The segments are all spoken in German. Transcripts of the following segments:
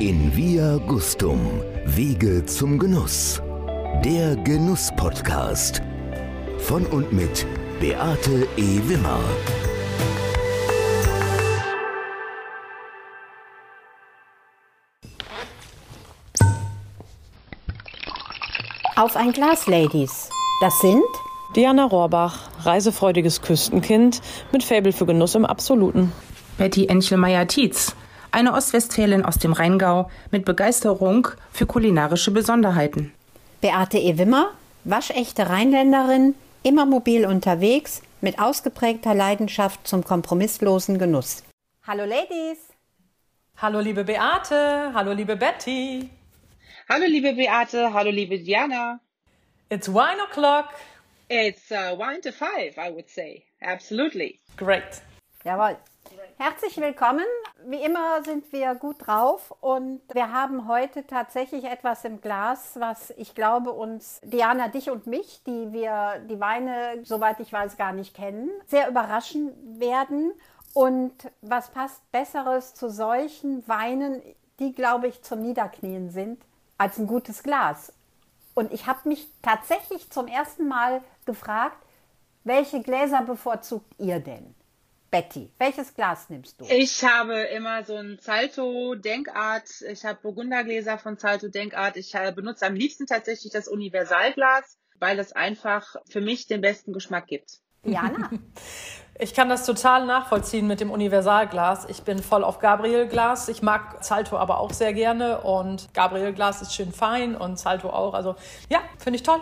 In Via Gustum, Wege zum Genuss. Der Genuss-Podcast. Von und mit Beate E. Wimmer. Auf ein Glas, Ladies. Das sind Diana Rohrbach, reisefreudiges Küstenkind mit Faible für Genuss im Absoluten. Betty Enchelmeier-Tietz, eine Ostwestfälin aus dem Rheingau mit Begeisterung für kulinarische Besonderheiten. Beate E. Wimmer, waschechte Rheinländerin, immer mobil unterwegs, mit ausgeprägter Leidenschaft zum kompromisslosen Genuss. Hallo Ladies! Hallo liebe Beate, hallo liebe Betty. Hallo liebe Beate, hallo liebe Diana. It's wine o'clock. It's uh, wine to five, I would say. Absolutely. Great. Jawohl. Herzlich willkommen. Wie immer sind wir gut drauf und wir haben heute tatsächlich etwas im Glas, was ich glaube uns, Diana, dich und mich, die wir die Weine, soweit ich weiß, gar nicht kennen, sehr überraschen werden. Und was passt Besseres zu solchen Weinen, die, glaube ich, zum Niederknien sind, als ein gutes Glas? Und ich habe mich tatsächlich zum ersten Mal gefragt, welche Gläser bevorzugt ihr denn? Betty, welches Glas nimmst du? Ich habe immer so ein Zalto Denkart. Ich habe Burgundergläser von Zalto Denkart. Ich äh, benutze am liebsten tatsächlich das Universalglas, weil es einfach für mich den besten Geschmack gibt. Diana? Ich kann das total nachvollziehen mit dem Universalglas. Ich bin voll auf Gabriel-Glas. Ich mag Zalto aber auch sehr gerne und Gabriel-Glas ist schön fein und Zalto auch. Also ja, finde ich toll.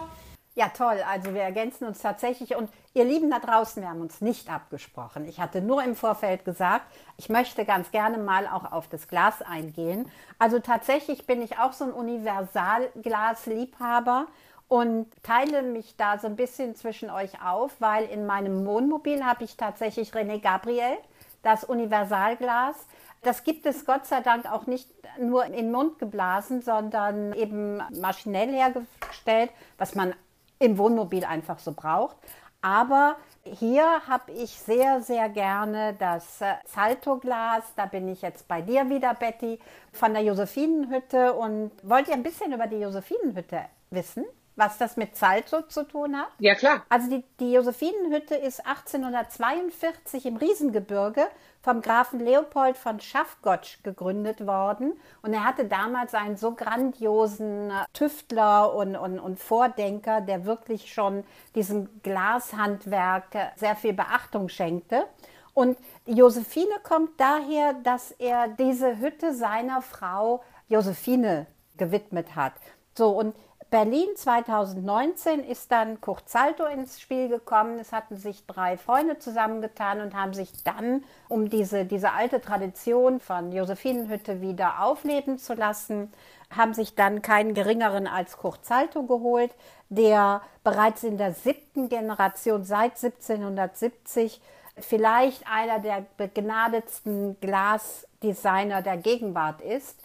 Ja, toll. Also wir ergänzen uns tatsächlich. Und ihr Lieben da draußen, wir haben uns nicht abgesprochen. Ich hatte nur im Vorfeld gesagt, ich möchte ganz gerne mal auch auf das Glas eingehen. Also tatsächlich bin ich auch so ein Universalglas-Liebhaber und teile mich da so ein bisschen zwischen euch auf, weil in meinem Wohnmobil habe ich tatsächlich René Gabriel, das Universalglas. Das gibt es Gott sei Dank auch nicht nur in den Mund geblasen, sondern eben maschinell hergestellt, was man im Wohnmobil einfach so braucht. Aber hier habe ich sehr, sehr gerne das Salto-Glas. Da bin ich jetzt bei dir wieder, Betty, von der Josephinenhütte. Und wollt ihr ein bisschen über die Josephinenhütte wissen? Was das mit Salto zu tun hat? Ja, klar. Also die, die Josephinenhütte ist 1842 im Riesengebirge vom Grafen Leopold von Schaffgotsch gegründet worden. Und er hatte damals einen so grandiosen Tüftler und, und, und Vordenker, der wirklich schon diesem Glashandwerk sehr viel Beachtung schenkte. Und Josephine kommt daher, dass er diese Hütte seiner Frau Josephine gewidmet hat. So, und Berlin 2019 ist dann Kurt Salto ins Spiel gekommen. Es hatten sich drei Freunde zusammengetan und haben sich dann, um diese, diese alte Tradition von Josephinenhütte wieder aufleben zu lassen, haben sich dann keinen geringeren als Kurt Salto geholt, der bereits in der siebten Generation seit 1770 vielleicht einer der begnadetsten Glasdesigner der Gegenwart ist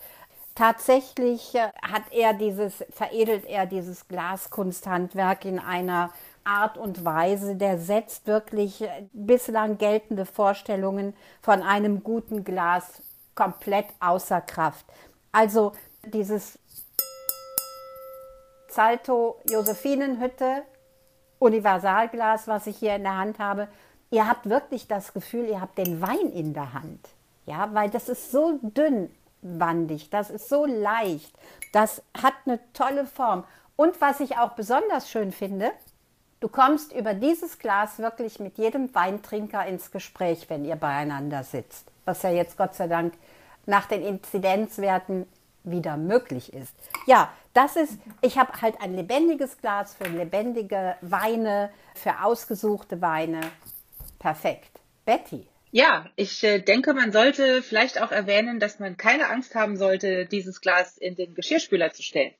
tatsächlich äh, hat er dieses, veredelt er dieses Glaskunsthandwerk in einer Art und Weise, der setzt wirklich äh, bislang geltende Vorstellungen von einem guten Glas komplett außer Kraft. Also dieses Zalto Josephinenhütte Universalglas, was ich hier in der Hand habe, ihr habt wirklich das Gefühl, ihr habt den Wein in der Hand. Ja, weil das ist so dünn, wandig, das ist so leicht, das hat eine tolle Form. Und was ich auch besonders schön finde, du kommst über dieses Glas wirklich mit jedem Weintrinker ins Gespräch, wenn ihr beieinander sitzt, was ja jetzt Gott sei Dank nach den Inzidenzwerten wieder möglich ist. Ja, das ist, ich habe halt ein lebendiges Glas für lebendige Weine, für ausgesuchte Weine. Perfekt. Betty. Ja, ich äh, denke, man sollte vielleicht auch erwähnen, dass man keine Angst haben sollte, dieses Glas in den Geschirrspüler zu stellen.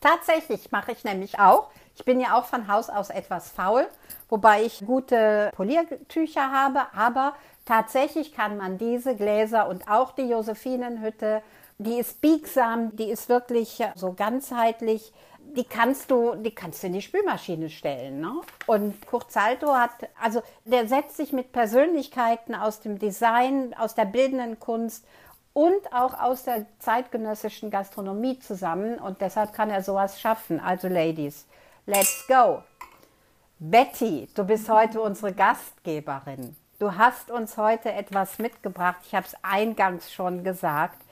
Tatsächlich mache ich nämlich auch. Ich bin ja auch von Haus aus etwas faul, wobei ich gute Poliertücher habe, aber tatsächlich kann man diese Gläser und auch die Josephinenhütte, die ist biegsam, die ist wirklich so ganzheitlich die kannst du, die kannst du in die Spülmaschine stellen. Ne? Und Kurt Salto hat, also der setzt sich mit Persönlichkeiten aus dem Design, aus der bildenden Kunst und auch aus der zeitgenössischen Gastronomie zusammen und deshalb kann er sowas schaffen. Also Ladies, let's go. Betty, du bist heute unsere Gastgeberin. Du hast uns heute etwas mitgebracht. Ich habe es eingangs schon gesagt.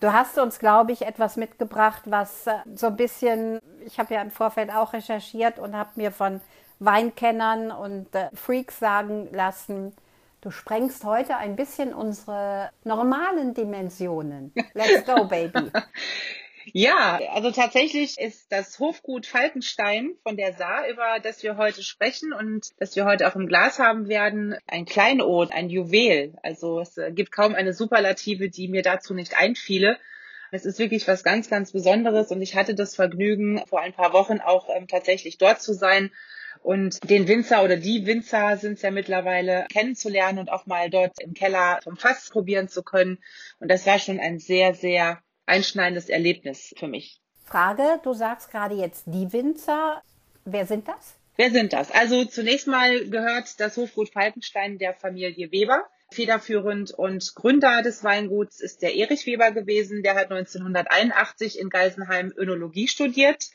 Du hast uns, glaube ich, etwas mitgebracht, was äh, so ein bisschen, ich habe ja im Vorfeld auch recherchiert und habe mir von Weinkennern und äh, Freaks sagen lassen, du sprengst heute ein bisschen unsere normalen Dimensionen. Let's go, baby. Ja, also tatsächlich ist das Hofgut Falkenstein von der Saar, über das wir heute sprechen und das wir heute auch im Glas haben werden, ein Kleinod, ein Juwel. Also es gibt kaum eine Superlative, die mir dazu nicht einfiele. Es ist wirklich was ganz, ganz Besonderes und ich hatte das Vergnügen, vor ein paar Wochen auch ähm, tatsächlich dort zu sein und den Winzer oder die Winzer sind es ja mittlerweile kennenzulernen und auch mal dort im Keller vom Fass probieren zu können. Und das war schon ein sehr, sehr einschneidendes Erlebnis für mich. Frage, du sagst gerade jetzt die Winzer. Wer sind das? Wer sind das? Also zunächst mal gehört das Hofgut Falkenstein der Familie Weber. Federführend und Gründer des Weinguts ist der Erich Weber gewesen. Der hat 1981 in Geisenheim Önologie studiert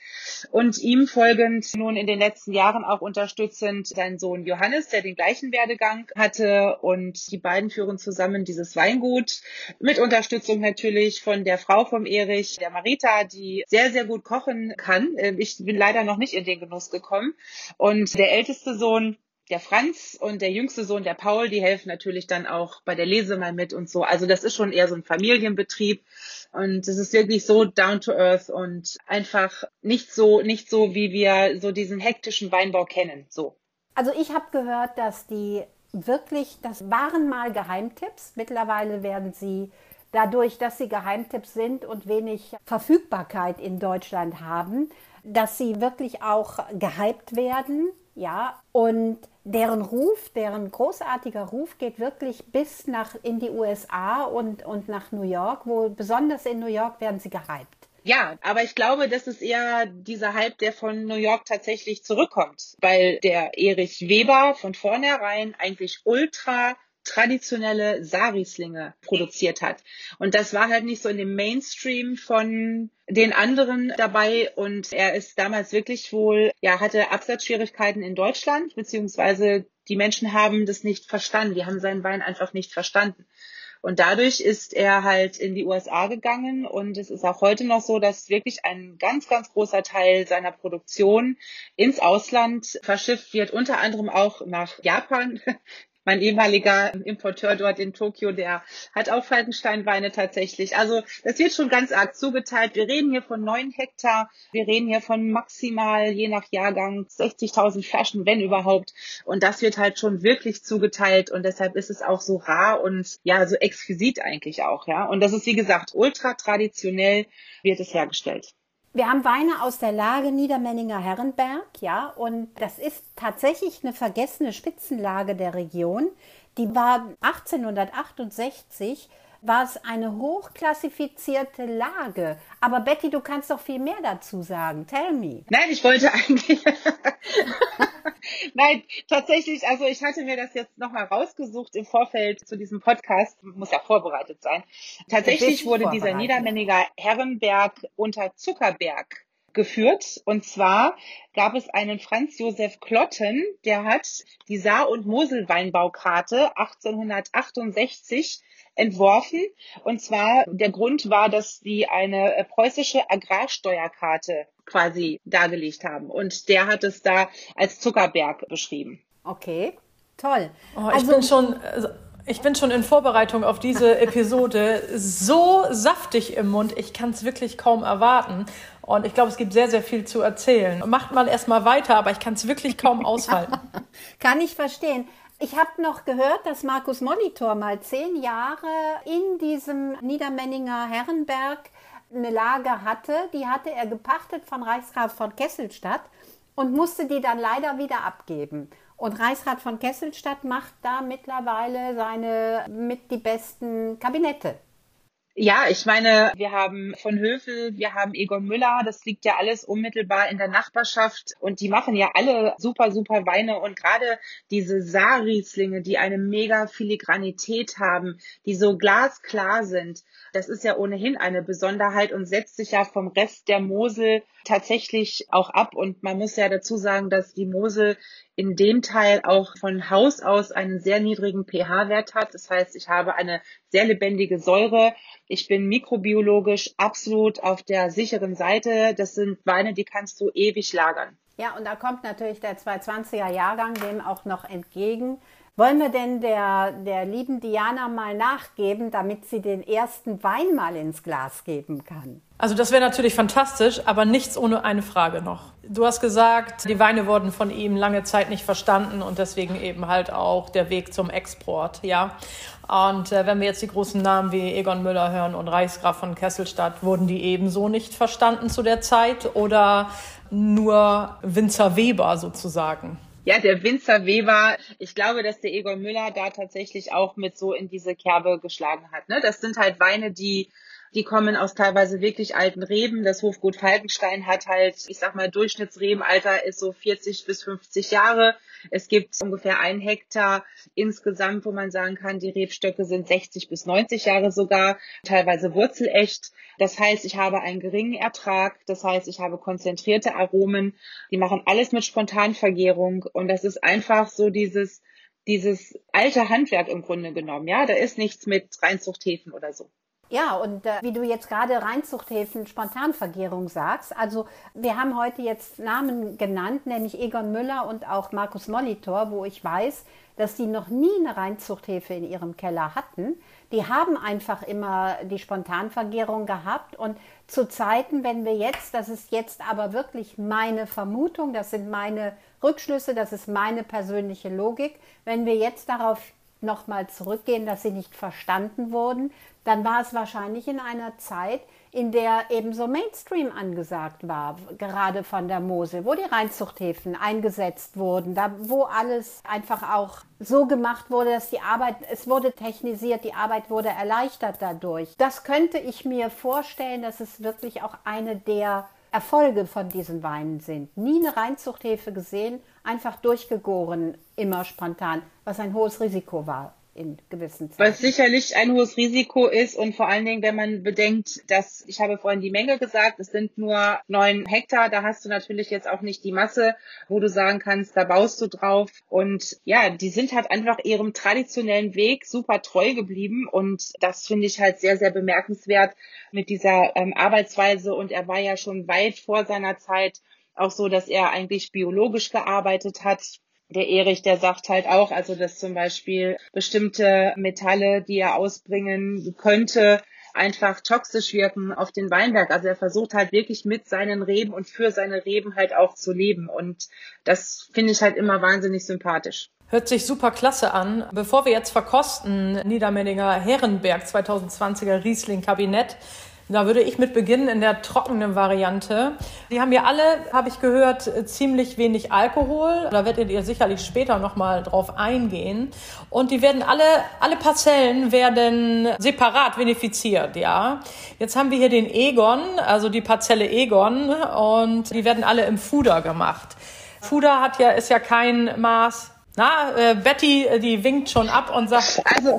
und ihm folgend nun in den letzten Jahren auch unterstützend sein Sohn Johannes, der den gleichen Werdegang hatte und die beiden führen zusammen dieses Weingut mit Unterstützung natürlich von der Frau vom Erich, der Marita, die sehr, sehr gut kochen kann. Ähm, ich bin leider noch nicht in den Genuss gekommen und der älteste Sohn der Franz und der jüngste Sohn, der Paul, die helfen natürlich dann auch bei der Lese mal mit und so. Also das ist schon eher so ein Familienbetrieb und es ist wirklich so down to earth und einfach nicht so, nicht so, wie wir so diesen hektischen Weinbau kennen, so. Also ich habe gehört, dass die wirklich, das waren mal Geheimtipps. Mittlerweile werden sie dadurch, dass sie Geheimtipps sind und wenig Verfügbarkeit in Deutschland haben, dass sie wirklich auch gehypt werden ja, und deren Ruf, deren großartiger Ruf geht wirklich bis nach in die USA und, und nach New York, wo besonders in New York werden sie gehypt. Ja, aber ich glaube, das ist eher dieser Hype, der von New York tatsächlich zurückkommt, weil der Erich Weber von vornherein eigentlich ultra traditionelle Sarislinge produziert hat. Und das war halt nicht so in dem Mainstream von den anderen dabei und er ist damals wirklich wohl, ja, hatte Absatzschwierigkeiten in Deutschland, beziehungsweise die Menschen haben das nicht verstanden, die haben seinen Wein einfach nicht verstanden. Und dadurch ist er halt in die USA gegangen und es ist auch heute noch so, dass wirklich ein ganz, ganz großer Teil seiner Produktion ins Ausland verschifft wird, unter anderem auch nach Japan mein ehemaliger Importeur dort in Tokio, der hat auch Falkensteinweine tatsächlich. Also das wird schon ganz arg zugeteilt. Wir reden hier von neun Hektar. Wir reden hier von maximal, je nach Jahrgang, 60.000 Flaschen, wenn überhaupt. Und das wird halt schon wirklich zugeteilt. Und deshalb ist es auch so rar und ja, so exquisit eigentlich auch. Ja. Und das ist, wie gesagt, ultra traditionell wird es hergestellt. Wir haben Weine aus der Lage Niedermenninger Herrenberg, ja, und das ist tatsächlich eine vergessene Spitzenlage der Region. Die war 1868 war es eine hochklassifizierte Lage. Aber Betty, du kannst doch viel mehr dazu sagen. Tell me. Nein, ich wollte eigentlich. Nein, tatsächlich, also ich hatte mir das jetzt nochmal rausgesucht im Vorfeld zu diesem Podcast, muss ja vorbereitet sein. Tatsächlich wurde dieser Niedermänniger Herrenberg unter Zuckerberg geführt. Und zwar gab es einen Franz Josef Klotten, der hat die Saar- und Moselweinbaukarte 1868 entworfen. Und zwar der Grund war, dass sie eine äh, preußische Agrarsteuerkarte quasi dargelegt haben. Und der hat es da als Zuckerberg beschrieben. Okay, toll. Oh, ich also, bin schon. Ich bin schon in Vorbereitung auf diese Episode so saftig im Mund. Ich kann es wirklich kaum erwarten. Und ich glaube, es gibt sehr, sehr viel zu erzählen. Macht mal erstmal weiter, aber ich kann es wirklich kaum aushalten. kann ich verstehen. Ich habe noch gehört, dass Markus Monitor mal zehn Jahre in diesem Niedermenninger Herrenberg eine Lage hatte. Die hatte er gepachtet von Reichsrat von Kesselstadt und musste die dann leider wieder abgeben. Und Reichsrat von Kesselstadt macht da mittlerweile seine mit die besten Kabinette. Ja, ich meine, wir haben von Höfel, wir haben Egon Müller, das liegt ja alles unmittelbar in der Nachbarschaft und die machen ja alle super, super Weine und gerade diese Saarrieslinge, die eine mega Filigranität haben, die so glasklar sind, das ist ja ohnehin eine Besonderheit und setzt sich ja vom Rest der Mosel tatsächlich auch ab und man muss ja dazu sagen, dass die Mosel in dem Teil auch von Haus aus einen sehr niedrigen pH-Wert hat. Das heißt, ich habe eine sehr lebendige Säure. Ich bin mikrobiologisch absolut auf der sicheren Seite. Das sind Weine, die kannst du ewig lagern. Ja, und da kommt natürlich der 220er Jahrgang dem auch noch entgegen. Wollen wir denn der, der lieben Diana mal nachgeben, damit sie den ersten Wein mal ins Glas geben kann? Also das wäre natürlich fantastisch, aber nichts ohne eine Frage noch. Du hast gesagt, die Weine wurden von ihm lange Zeit nicht verstanden und deswegen eben halt auch der Weg zum Export, ja. Und äh, wenn wir jetzt die großen Namen wie Egon Müller hören und Reichsgraf von Kesselstadt, wurden die ebenso nicht verstanden zu der Zeit oder nur Winzer Weber sozusagen? Ja, der Winzer Weber, ich glaube, dass der Egon Müller da tatsächlich auch mit so in diese Kerbe geschlagen hat. Ne? Das sind halt Weine, die die kommen aus teilweise wirklich alten Reben. Das Hofgut Falkenstein hat halt, ich sag mal, Durchschnittsrebenalter ist so 40 bis 50 Jahre. Es gibt ungefähr ein Hektar insgesamt, wo man sagen kann, die Rebstöcke sind 60 bis 90 Jahre sogar, teilweise wurzelecht. Das heißt, ich habe einen geringen Ertrag. Das heißt, ich habe konzentrierte Aromen. Die machen alles mit Spontanvergärung. Und das ist einfach so dieses, dieses alte Handwerk im Grunde genommen. Ja, da ist nichts mit Reinzuchthäfen oder so. Ja, und äh, wie du jetzt gerade Reinzuchthäfen Spontanvergärung sagst, also wir haben heute jetzt Namen genannt, nämlich Egon Müller und auch Markus Molitor, wo ich weiß, dass die noch nie eine Reinzuchthefe in ihrem Keller hatten. Die haben einfach immer die Spontanvergärung gehabt und zu Zeiten, wenn wir jetzt, das ist jetzt aber wirklich meine Vermutung, das sind meine Rückschlüsse, das ist meine persönliche Logik, wenn wir jetzt darauf nochmal zurückgehen, dass sie nicht verstanden wurden, dann war es wahrscheinlich in einer Zeit, in der eben so Mainstream angesagt war, gerade von der Mosel, wo die Reinzuchthäfen eingesetzt wurden, da wo alles einfach auch so gemacht wurde, dass die Arbeit, es wurde technisiert, die Arbeit wurde erleichtert dadurch. Das könnte ich mir vorstellen, dass es wirklich auch eine der Erfolge von diesen Weinen sind. Nie eine Reinzuchthefe gesehen, einfach durchgegoren, immer spontan, was ein hohes Risiko war in gewissen Zeiten. Was sicherlich ein hohes Risiko ist und vor allen Dingen, wenn man bedenkt, dass, ich habe vorhin die Menge gesagt, es sind nur neun Hektar, da hast du natürlich jetzt auch nicht die Masse, wo du sagen kannst, da baust du drauf. Und ja, die sind halt einfach ihrem traditionellen Weg super treu geblieben und das finde ich halt sehr, sehr bemerkenswert mit dieser ähm, Arbeitsweise und er war ja schon weit vor seiner Zeit auch so, dass er eigentlich biologisch gearbeitet hat der Erich, der sagt halt auch, also dass zum Beispiel bestimmte Metalle, die er ausbringen könnte, einfach toxisch wirken auf den Weinberg. Also er versucht halt wirklich mit seinen Reben und für seine Reben halt auch zu leben. Und das finde ich halt immer wahnsinnig sympathisch. Hört sich super klasse an. Bevor wir jetzt verkosten, Niedermenninger Herrenberg 2020er Riesling Kabinett, da würde ich mit beginnen in der trockenen Variante. Die haben ja alle, habe ich gehört, ziemlich wenig Alkohol. Da werdet ihr sicherlich später nochmal drauf eingehen. Und die werden alle, alle Parzellen werden separat vinifiziert, ja. Jetzt haben wir hier den Egon, also die Parzelle Egon, und die werden alle im Fuder gemacht. Fuder hat ja, ist ja kein Maß na, äh, Betty, äh, die winkt schon ab und sagt. Also,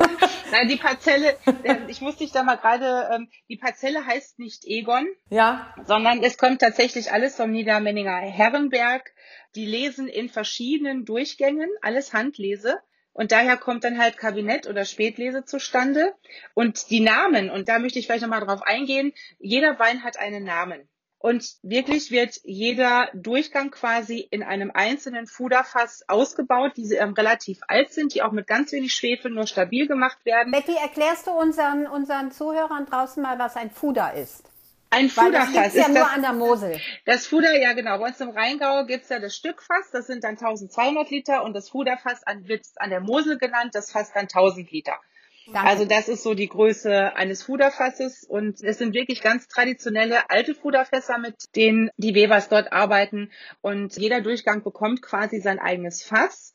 nein, die Parzelle, äh, ich muss dich da mal gerade, ähm, die Parzelle heißt nicht Egon. Ja. Sondern es kommt tatsächlich alles vom Niedermenninger Herrenberg. Die lesen in verschiedenen Durchgängen, alles Handlese. Und daher kommt dann halt Kabinett oder Spätlese zustande. Und die Namen, und da möchte ich vielleicht nochmal drauf eingehen, jeder Wein hat einen Namen. Und wirklich wird jeder Durchgang quasi in einem einzelnen Fuderfass ausgebaut, die ähm, relativ alt sind, die auch mit ganz wenig Schwefel nur stabil gemacht werden. Betty, erklärst du unseren, unseren Zuhörern draußen mal, was ein Fuder ist? Ein Fuderfass. Das ist ja nur das, an der Mosel. Das Fuder, ja genau. Bei uns im Rheingau gibt's ja das Stückfass, das sind dann 1200 Liter und das Fuderfass wird an der Mosel genannt, das Fass dann 1000 Liter. Danke. Also das ist so die Größe eines Fuderfasses. Und es sind wirklich ganz traditionelle alte Fuderfässer, mit denen die Webers dort arbeiten. Und jeder Durchgang bekommt quasi sein eigenes Fass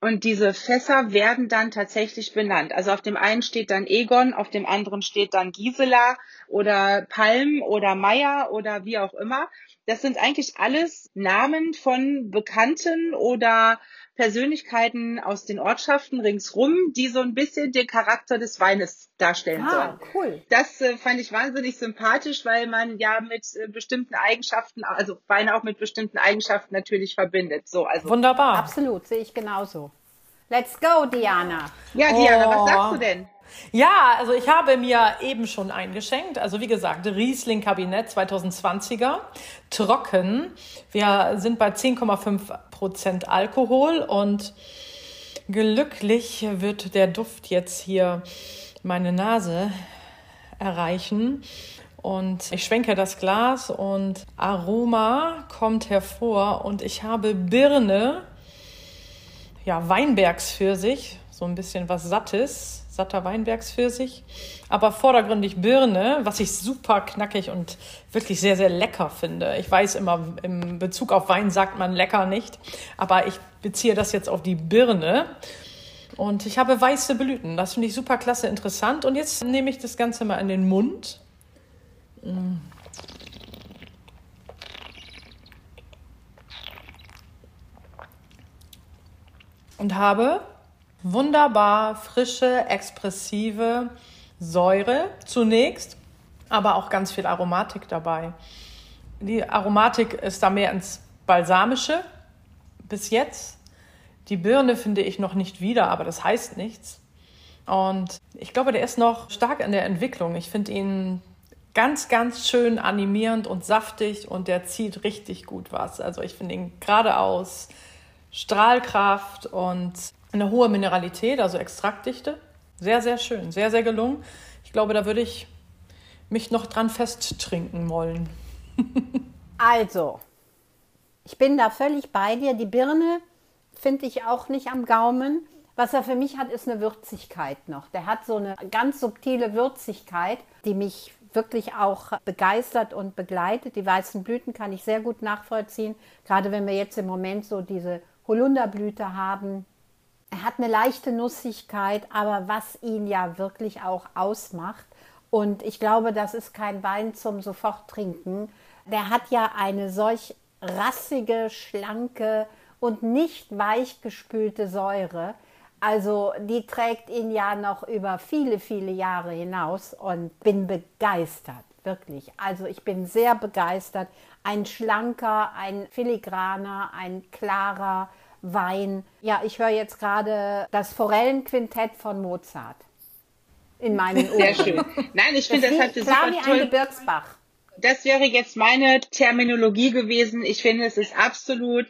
Und diese Fässer werden dann tatsächlich benannt. Also auf dem einen steht dann Egon, auf dem anderen steht dann Gisela oder Palm oder Meier oder wie auch immer. Das sind eigentlich alles Namen von Bekannten oder Persönlichkeiten aus den Ortschaften ringsrum, die so ein bisschen den Charakter des Weines darstellen Ah, sollen. cool. Das äh, fand ich wahnsinnig sympathisch, weil man ja mit äh, bestimmten Eigenschaften, also Weine auch mit bestimmten Eigenschaften natürlich verbindet. So, also Wunderbar. Absolut, sehe ich genauso. Let's go, Diana. ja, Diana, Oh. was sagst du denn? Ja, also ich habe mir eben schon eingeschenkt. Also wie gesagt, Riesling Kabinett 2020er, trocken. Wir sind bei 10,5 Prozent Alkohol und glücklich wird der Duft jetzt hier meine Nase erreichen. Und ich schwenke das Glas und Aroma kommt hervor und ich habe Birne, ja, Weinbergspfirsich, so ein bisschen was Sattes, satter Weinbergspfirsich, aber vordergründig Birne, was ich super knackig und wirklich sehr, sehr lecker finde. Ich weiß immer, im Bezug auf Wein sagt man lecker nicht, aber ich beziehe das jetzt auf die Birne. Und ich habe weiße Blüten. Das finde ich super klasse interessant. Und jetzt nehme ich das Ganze mal in den Mund. Und habe wunderbar frische, expressive Säure zunächst, aber auch ganz viel Aromatik dabei. Die Aromatik ist da mehr ins Balsamische bis jetzt. Die Birne finde ich noch nicht wieder, aber das heißt nichts. Und ich glaube, der ist noch stark in der Entwicklung. Ich finde ihn ganz, ganz schön animierend und saftig und der zieht richtig gut was. Also ich finde ihn geradeaus Strahlkraft und eine hohe Mineralität, also Extraktdichte. Sehr, sehr schön, sehr, sehr gelungen. Ich glaube, da würde ich mich noch dran festtrinken wollen. Also, ich bin da völlig bei dir. Die Birne finde ich auch nicht am Gaumen. Was er für mich hat, ist eine Würzigkeit noch. Der hat so eine ganz subtile Würzigkeit, die mich wirklich auch begeistert und begleitet. Die weißen Blüten kann ich sehr gut nachvollziehen, gerade wenn wir jetzt im Moment so diese Holunderblüte haben. Er hat eine leichte Nussigkeit, aber was ihn ja wirklich auch ausmacht, und ich glaube, das ist kein Wein zum sofort trinken, der hat ja eine solch rassige, schlanke und nicht weichgespülte Säure. Also die trägt ihn ja noch über viele, viele Jahre hinaus und bin begeistert, wirklich. Also ich bin sehr begeistert. Ein schlanker, ein filigraner, ein klarer Wein. Ja, ich höre jetzt gerade das Forellenquintett von Mozart in meinen Ohren. Sehr schön. Nein, ich finde, das, das hat klingt klar super wie ein. Gebirgsbach. Das wäre jetzt meine Terminologie gewesen. Ich finde, es ist absolut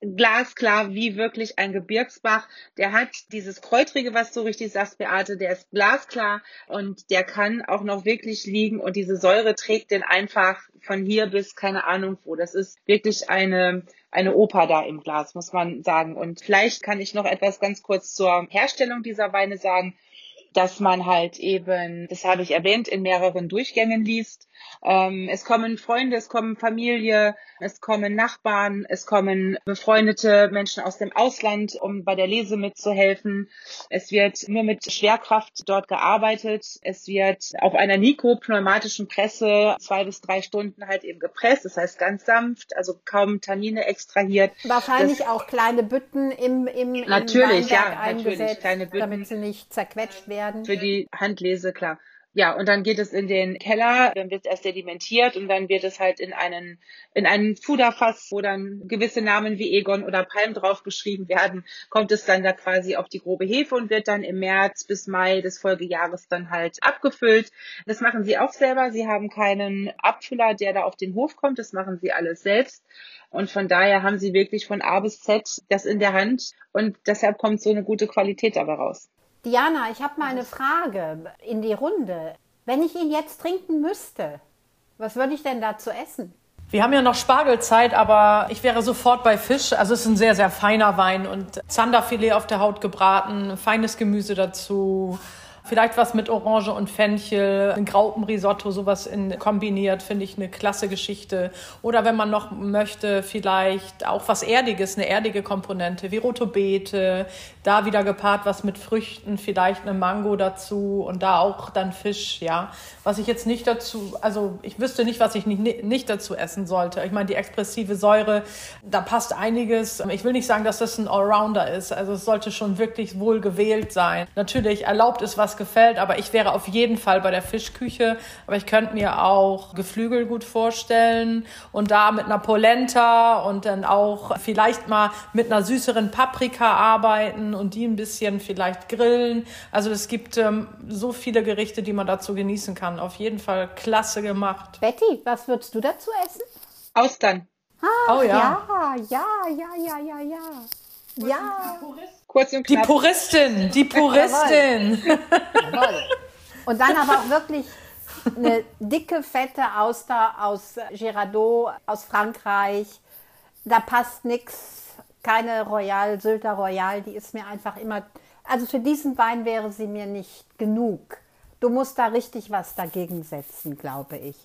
glasklar wie wirklich ein Gebirgsbach. Der hat dieses Kräutrige, was du richtig sagst, Beate, der ist glasklar und der kann auch noch wirklich liegen und diese Säure trägt den einfach von hier bis keine Ahnung wo. Das ist wirklich eine eine Oper da im Glas, muss man sagen. Und vielleicht kann ich noch etwas ganz kurz zur Herstellung dieser Weine sagen dass man halt eben, das habe ich erwähnt, in mehreren Durchgängen liest. Ähm, es kommen Freunde, es kommen Familie, es kommen Nachbarn, es kommen befreundete Menschen aus dem Ausland, um bei der Lese mitzuhelfen. Es wird nur mit Schwerkraft dort gearbeitet. Es wird auf einer Nico-pneumatischen Presse zwei bis drei Stunden halt eben gepresst. Das heißt ganz sanft, also kaum Tannine extrahiert. Wahrscheinlich Das- auch kleine Bütten im, im, im Natürlich, ja, Weinberg natürlich, eingesetzt, kleine Bütten. damit sie nicht zerquetscht werden. Für die Handlese, klar. Ja, und dann geht es in den Keller, dann wird es erst sedimentiert und dann wird es halt in einen, in einen Fuderfass, wo dann gewisse Namen wie Egon oder Palm draufgeschrieben werden, kommt es dann da quasi auf die grobe Hefe und wird dann im März bis Mai des Folgejahres dann halt abgefüllt. Das machen sie auch selber. Sie haben keinen Abfüller, der da auf den Hof kommt. Das machen sie alles selbst. Und von daher haben sie wirklich von A bis Z das in der Hand und deshalb kommt so eine gute Qualität dabei raus. Diana, ich habe mal eine Frage in die Runde. Wenn ich ihn jetzt trinken müsste, was würde ich denn dazu essen? Wir haben ja noch Spargelzeit, aber ich wäre sofort bei Fisch. Also es ist ein sehr, sehr feiner Wein und Zanderfilet auf der Haut gebraten, feines Gemüse dazu, Vielleicht was mit Orange und Fenchel, ein Graupenrisotto, sowas in, kombiniert, finde ich eine klasse Geschichte. Oder wenn man noch möchte, vielleicht auch was Erdiges, eine erdige Komponente, wie rote Beete, da wieder gepaart was mit Früchten, vielleicht eine Mango dazu und da auch dann Fisch, ja. Was ich jetzt nicht dazu, also ich wüsste nicht, was ich nicht, nicht dazu essen sollte. Ich meine, die expressive Säure, da passt einiges. Ich will nicht sagen, dass das ein Allrounder ist. Also es sollte schon wirklich wohl gewählt sein. Natürlich erlaubt es, was gefällt, aber ich wäre auf jeden Fall bei der Fischküche. Aber ich könnte mir auch Geflügel gut vorstellen und da mit einer Polenta und dann auch vielleicht mal mit einer süßeren Paprika arbeiten und die ein bisschen vielleicht grillen. Also es gibt ähm, so viele Gerichte, die man dazu genießen kann. Auf jeden Fall klasse gemacht. Betty, was würdest du dazu essen? Austern. Ah, oh ja. Ja, ja, ja, ja, ja, ja. Ja. Kurz und knapp. Die Puristin, die Puristin. Jawohl. Und dann aber auch wirklich eine dicke, fette Auster aus Girardot, aus Frankreich. Da passt nichts. Keine Royal, Sylter Royal, die ist mir einfach immer. Also für diesen Wein wäre sie mir nicht genug. Du musst da richtig was dagegen setzen, glaube ich.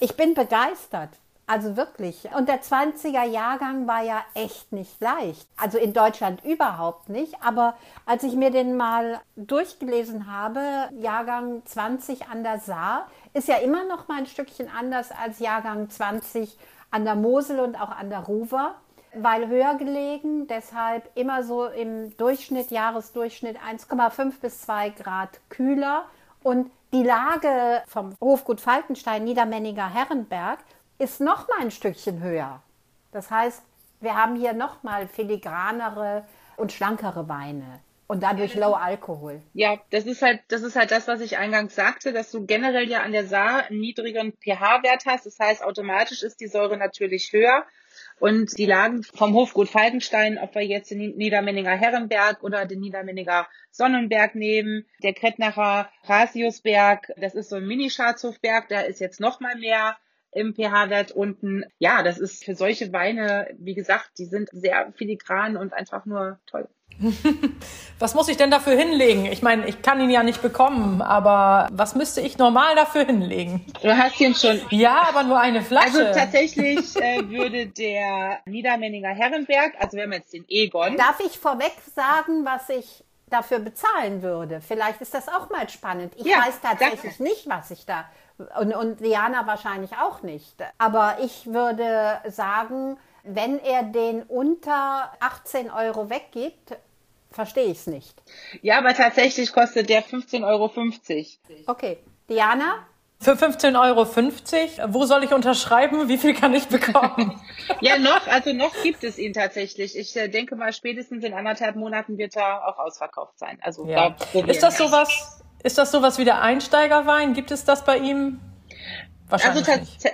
Ich bin begeistert. Also wirklich. Und der 20er Jahrgang war ja echt nicht leicht. Also in Deutschland überhaupt nicht. Aber als ich mir den mal durchgelesen habe, Jahrgang 20 an der Saar, ist ja immer noch mal ein Stückchen anders als Jahrgang 20 an der Mosel und auch an der Ruwer. Weil höher gelegen, deshalb immer so im Durchschnitt, Jahresdurchschnitt 1,5 bis 2 Grad kühler. Und die Lage vom Hofgut Falkenstein, Niedermenninger Herrenberg, ist noch mal ein Stückchen höher. Das heißt, wir haben hier noch mal filigranere und schlankere Weine und dadurch Low Alkohol. Ja, das ist halt, das ist halt das, was ich eingangs sagte, dass du generell ja an der Saar einen niedrigeren pH-Wert hast. Das heißt, automatisch ist die Säure natürlich höher. Und die Lagen vom Hofgut Falkenstein, ob wir jetzt den Niedermenninger Herrenberg oder den Niedermenninger Sonnenberg nehmen, der Krettnacher Rasiusberg, das ist so ein Mini-Schatzhofberg, da ist jetzt noch mal mehr im pH-Wert unten. Ja, das ist für solche Weine, wie gesagt, die sind sehr filigran und einfach nur toll. was muss ich denn dafür hinlegen? Ich meine, ich kann ihn ja nicht bekommen, aber was müsste ich normal dafür hinlegen? Du hast ihn schon. Ja, aber nur eine Flasche. Also tatsächlich äh, würde der Niedermenninger Herrenberg, also wir haben jetzt den Egon. Darf ich vorweg sagen, was ich dafür bezahlen würde? Vielleicht ist das auch mal spannend. Ich ja, weiß tatsächlich danke. nicht, was ich da und, und Diana wahrscheinlich auch nicht. Aber ich würde sagen, wenn er den unter 18 Euro weggibt, verstehe ich es nicht. Ja, aber tatsächlich kostet der 15,50 Euro. Okay. Diana? Für 15,50 Euro. Wo soll ich unterschreiben? Wie viel kann ich bekommen? ja, noch, also noch gibt es ihn tatsächlich. Ich äh, denke mal, spätestens in anderthalb Monaten wird er auch ausverkauft sein. Also ja. da ist das sowas, ist das sowas wie der Einsteigerwein? Gibt es das bei ihm? Also,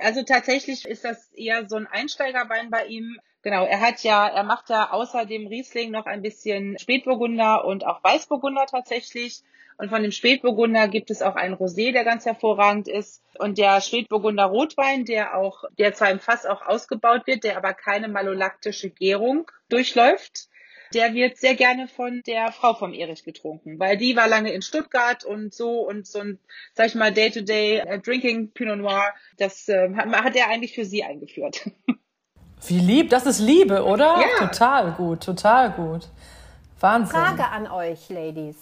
also, tatsächlich ist das eher so ein Einsteigerwein bei ihm. Genau, er hat ja, er macht ja außer dem Riesling noch ein bisschen Spätburgunder und auch Weißburgunder tatsächlich. Und von dem Spätburgunder gibt es auch einen Rosé, der ganz hervorragend ist. Und der Spätburgunder Rotwein, der auch, der zwar im Fass auch ausgebaut wird, der aber keine malolaktische Gärung durchläuft der wird sehr gerne von der Frau vom Erich getrunken, weil die war lange in Stuttgart und so und so ein, sag ich mal, Day-to-Day -Day Drinking Pinot Noir, das äh, hat, hat er eigentlich für sie eingeführt. Wie lieb, das ist Liebe, oder? Ja. Total gut, total gut. Wahnsinn. Frage an euch, Ladies.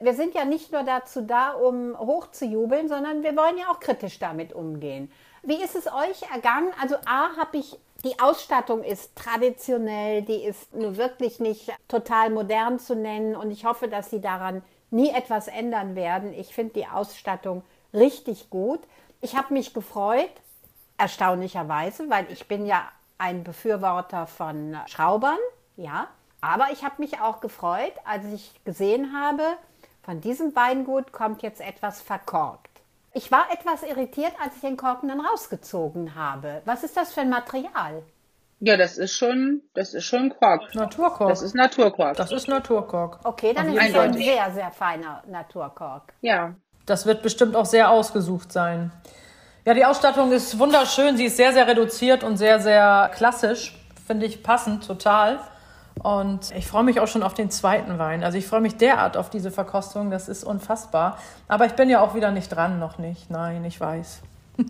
Wir sind ja nicht nur dazu da, um hochzujubeln, sondern wir wollen ja auch kritisch damit umgehen. Wie ist es euch ergangen? Also A, habe ich die Ausstattung ist traditionell, die ist nur wirklich nicht total modern zu nennen und ich hoffe, dass sie daran nie etwas ändern werden. Ich finde die Ausstattung richtig gut. Ich habe mich gefreut, erstaunlicherweise, weil ich bin ja ein Befürworter von Schraubern, ja. Aber ich habe mich auch gefreut, als ich gesehen habe, von diesem Weingut kommt jetzt etwas verkorkt. Ich war etwas irritiert, als ich den Korken dann rausgezogen habe. Was ist das für ein Material? Ja, das ist schon, das ist schon Kork. Naturkork. Das ist Naturkork. Das ist Naturkork. Okay, dann ist es ein sehr, sehr feiner Naturkork. Ja. Das wird bestimmt auch sehr ausgesucht sein. Ja, die Ausstattung ist wunderschön. Sie ist sehr, sehr reduziert und sehr, sehr klassisch. Finde ich passend, total. Und ich freue mich auch schon auf den zweiten Wein. Also ich freue mich derart auf diese Verkostung, das ist unfassbar. Aber ich bin ja auch wieder nicht dran, noch nicht. Nein, ich weiß.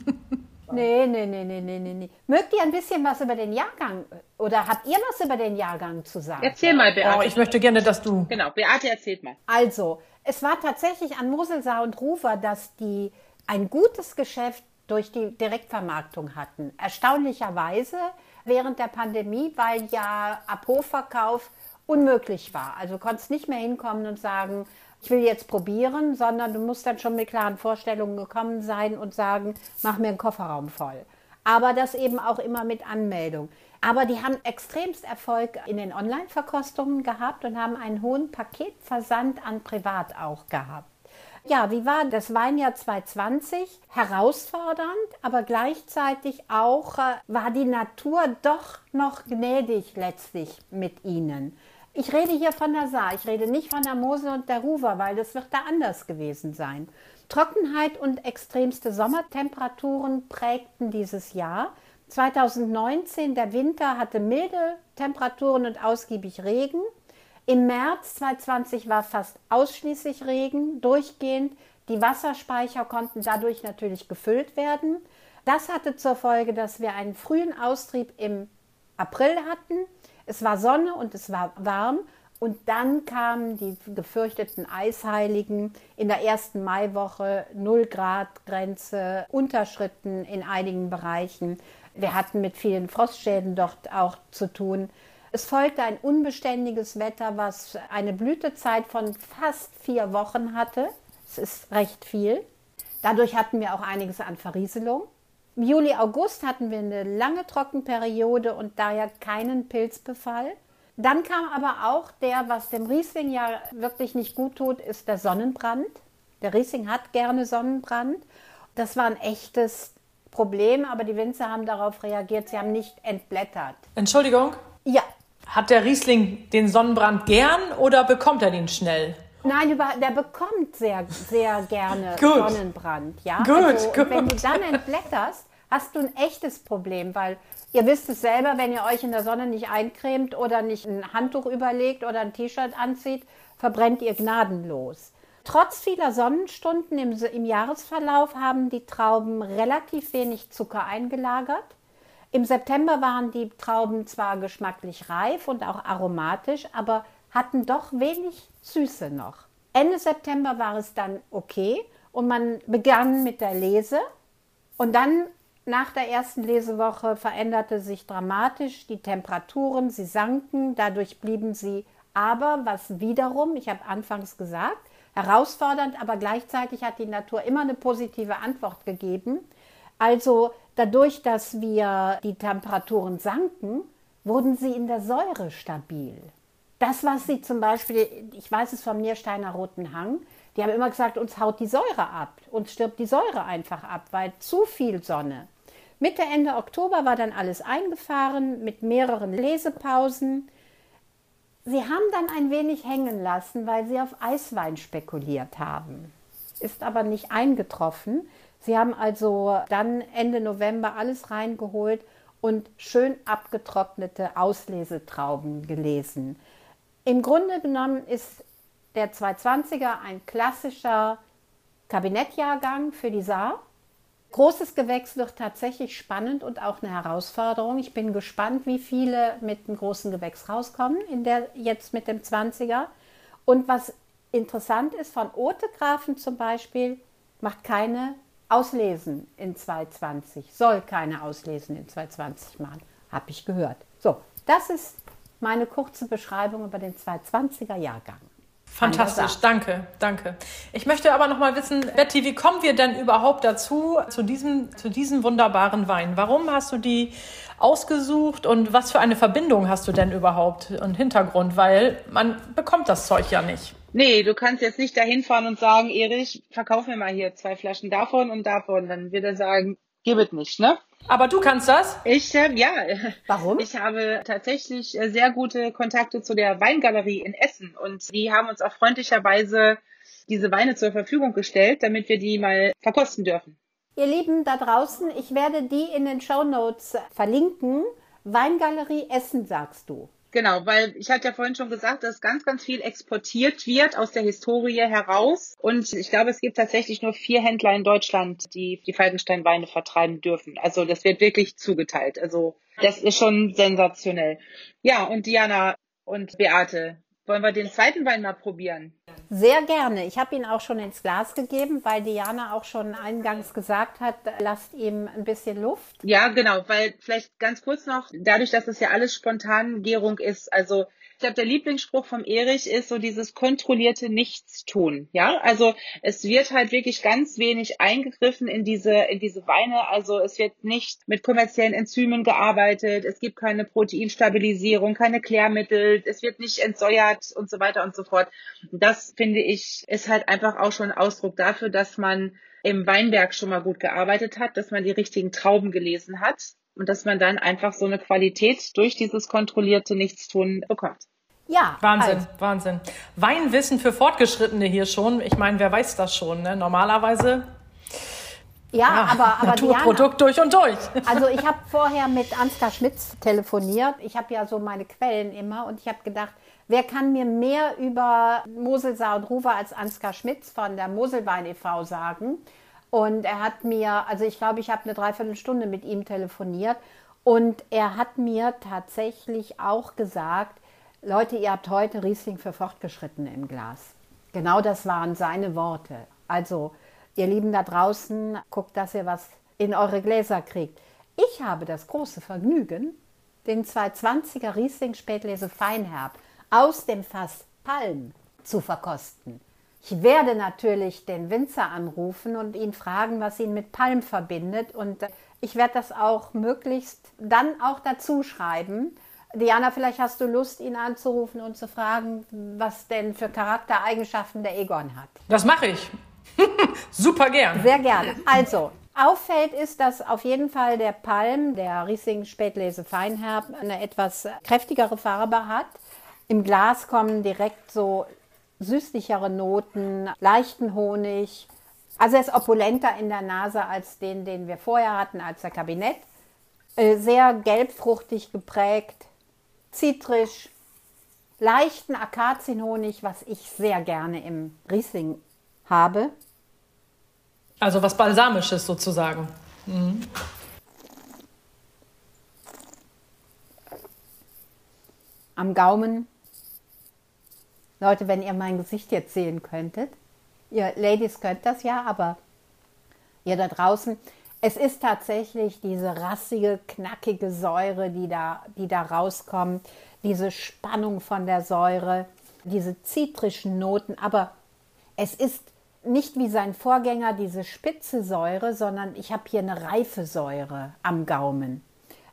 Nee, nee, nee, nee, nee, nee. Mögt ihr ein bisschen was über den Jahrgang oder habt ihr was über den Jahrgang zu sagen? Erzähl mal, Beate. Oh, ich möchte gerne, dass du. Genau, Beate erzählt mal. Also, es war tatsächlich an Moselsaar und Rufer, dass die ein gutes Geschäft durch die Direktvermarktung hatten. Erstaunlicherweise während der Pandemie, weil ja Abhofverkauf unmöglich war. Also konntest nicht mehr hinkommen und sagen, ich will jetzt probieren, sondern du musst dann schon mit klaren Vorstellungen gekommen sein und sagen, mach mir einen Kofferraum voll. Aber das eben auch immer mit Anmeldung. Aber die haben extremst Erfolg in den Online-Verkostungen gehabt und haben einen hohen Paketversand an Privat auch gehabt. Ja, wie war das Weinjahr 2020? Herausfordernd, aber gleichzeitig auch äh, war die Natur doch noch gnädig letztlich mit ihnen. Ich rede hier von der Saar, ich rede nicht von der Mosel und der Ruwer, weil das wird da anders gewesen sein. Trockenheit und extremste Sommertemperaturen prägten dieses Jahr. 2019, der Winter hatte milde Temperaturen und ausgiebig Regen. Im März 2020 war fast ausschließlich Regen, durchgehend. Die Wasserspeicher konnten dadurch natürlich gefüllt werden. Das hatte zur Folge, dass wir einen frühen Austrieb im April hatten es war Sonne und es war warm. Und dann kamen die gefürchteten Eisheiligen in der ersten Maiwoche, 0 Grad Grenze, Unterschritten in einigen Bereichen. Wir hatten mit vielen Frostschäden dort auch zu tun. Es folgte ein unbeständiges Wetter, was eine Blütezeit von fast vier Wochen hatte. Es ist recht viel. Dadurch hatten wir auch einiges an Verrieselung. Im Juli, August hatten wir eine lange Trockenperiode und daher keinen Pilzbefall. Dann kam aber auch der, was dem Riesling ja wirklich nicht gut tut, ist der Sonnenbrand. Der Riesling hat gerne Sonnenbrand. Das war ein echtes Problem, aber die Winzer haben darauf reagiert. Sie haben nicht entblättert. Entschuldigung? Ja. Hat der Riesling den Sonnenbrand gern oder bekommt er den schnell? Nein, der bekommt sehr, sehr gerne. Sonnenbrand. Ja? Gut, also, gut. Wenn du dann entblätterst, hast du ein echtes Problem, weil ihr wisst es selber, wenn ihr euch in der Sonne nicht eincremt oder nicht ein Handtuch überlegt oder ein T-Shirt anzieht, verbrennt ihr gnadenlos. Trotz vieler Sonnenstunden im, im Jahresverlauf haben die Trauben relativ wenig Zucker eingelagert. Im September waren die Trauben zwar geschmacklich reif und auch aromatisch, aber hatten doch wenig Süße noch. Ende September war es dann okay und man begann mit der Lese. Und dann nach der ersten Lesewoche veränderte sich dramatisch die Temperaturen, sie sanken, dadurch blieben sie aber, was wiederum, ich habe anfangs gesagt, herausfordernd, aber gleichzeitig hat die Natur immer eine positive Antwort gegeben. Also dadurch, dass wir die Temperaturen sanken, wurden sie in der Säure stabil. Das, was sie zum Beispiel, ich weiß es vom Niersteiner Roten Hang, die haben immer gesagt, uns haut die Säure ab, uns stirbt die Säure einfach ab, weil zu viel Sonne. Mitte, Ende Oktober war dann alles eingefahren mit mehreren Lesepausen. Sie haben dann ein wenig hängen lassen, weil sie auf Eiswein spekuliert haben. Ist aber nicht eingetroffen. Sie haben also dann Ende November alles reingeholt und schön abgetrocknete Auslesetrauben gelesen. Im Grunde genommen ist der 220er ein klassischer Kabinettjahrgang für die Saar. Großes Gewächs wird tatsächlich spannend und auch eine Herausforderung. Ich bin gespannt, wie viele mit einem großen Gewächs rauskommen, in der, jetzt mit dem 20er. Und was interessant ist, von Ote Grafen zum Beispiel, macht keine Auslesen in 220, soll keine Auslesen in 220 machen, habe ich gehört. So, das ist meine kurze Beschreibung über den 220er Jahrgang. Fantastisch, danke, danke. Ich möchte aber noch mal wissen, Betty, wie kommen wir denn überhaupt dazu, zu diesem, zu diesem wunderbaren Wein? Warum hast du die ausgesucht und was für eine Verbindung hast du denn überhaupt und Hintergrund? Weil man bekommt das Zeug ja nicht. Nee, du kannst jetzt nicht dahin fahren und sagen, Erich, verkauf mir mal hier zwei Flaschen davon und davon. Dann wird er sagen, gib es nicht, ne? Aber du kannst das? Ich, äh, ja. Warum? Ich habe tatsächlich äh, sehr gute Kontakte zu der Weingalerie in Essen und die haben uns auch freundlicherweise diese Weine zur Verfügung gestellt, damit wir die mal verkosten dürfen. Ihr Lieben da draußen, ich werde die in den Show Notes verlinken. Weingalerie Essen, sagst du. Genau, weil ich hatte ja vorhin schon gesagt, dass ganz, ganz viel exportiert wird aus der Historie heraus. Und ich glaube, es gibt tatsächlich nur vier Händler in Deutschland, die die Falkenstein-Weine vertreiben dürfen. Also das wird wirklich zugeteilt. Also das ist schon sensationell. Ja, und Diana und Beate, wollen wir den zweiten Wein mal probieren? Sehr gerne. Ich habe ihn auch schon ins Glas gegeben, weil Diana auch schon eingangs gesagt hat, lasst ihm ein bisschen Luft. Ja, genau, weil vielleicht ganz kurz noch, dadurch, dass es ja alles spontan Gärung ist, also glaube, der Lieblingsspruch vom Erich ist so dieses kontrollierte Nichtstun. Ja, also es wird halt wirklich ganz wenig eingegriffen in diese, in diese Weine. Also es wird nicht mit kommerziellen Enzymen gearbeitet. Es gibt keine Proteinstabilisierung, keine Klärmittel. Es wird nicht entsäuert und so weiter und so fort. Das finde ich ist halt einfach auch schon Ausdruck dafür, dass man im Weinberg schon mal gut gearbeitet hat, dass man die richtigen Trauben gelesen hat und dass man dann einfach so eine Qualität durch dieses kontrollierte Nichtstun bekommt. Ja. Wahnsinn, also. Wahnsinn. Weinwissen für Fortgeschrittene hier schon. Ich meine, wer weiß das schon, ne? Normalerweise. Ja, ja aber, aber Naturprodukt Diana, durch und durch. Also ich habe vorher mit Ansgar Schmitz telefoniert. Ich habe ja so meine Quellen immer und ich habe gedacht, wer kann mir mehr über Moselsaar und Ruwer als Ansgar Schmitz von der Moselwein e.V. sagen? Und er hat mir, also ich glaube, ich habe eine Dreiviertelstunde mit ihm telefoniert und er hat mir tatsächlich auch gesagt, Leute, ihr habt heute Riesling für Fortgeschrittene im Glas. Genau das waren seine Worte. Also, ihr Lieben da draußen, guckt, dass ihr was in eure Gläser kriegt. Ich habe das große Vergnügen, den 220er Riesling Spätlese Feinherb aus dem Fass Palm zu verkosten. Ich werde natürlich den Winzer anrufen und ihn fragen, was ihn mit Palm verbindet. Und ich werde das auch möglichst dann auch dazu schreiben, Diana, vielleicht hast du Lust, ihn anzurufen und zu fragen, was denn für Charaktereigenschaften der Egon hat. Das mache ich. Super gern. Sehr gerne. Also, auffällt ist, dass auf jeden Fall der Palm, der Riesling Spätlese Feinherb, eine etwas kräftigere Farbe hat. Im Glas kommen direkt so süßlichere Noten, leichten Honig. Also er ist opulenter in der Nase als den, den wir vorher hatten, als der Kabinett. Äh, sehr gelbfruchtig geprägt, zitrisch, leichten Akazienhonig, was ich sehr gerne im Riesling habe. Also was Balsamisches sozusagen. Mhm. Am Gaumen. Leute, wenn ihr mein Gesicht jetzt sehen könntet. Ihr Ladies könnt das ja, aber ihr da draußen, es ist tatsächlich diese rassige, knackige Säure, die da, die da rauskommt, diese Spannung von der Säure, diese zitrischen Noten, aber es ist nicht wie sein Vorgänger diese spitze Säure, sondern ich habe hier eine reife Säure am Gaumen.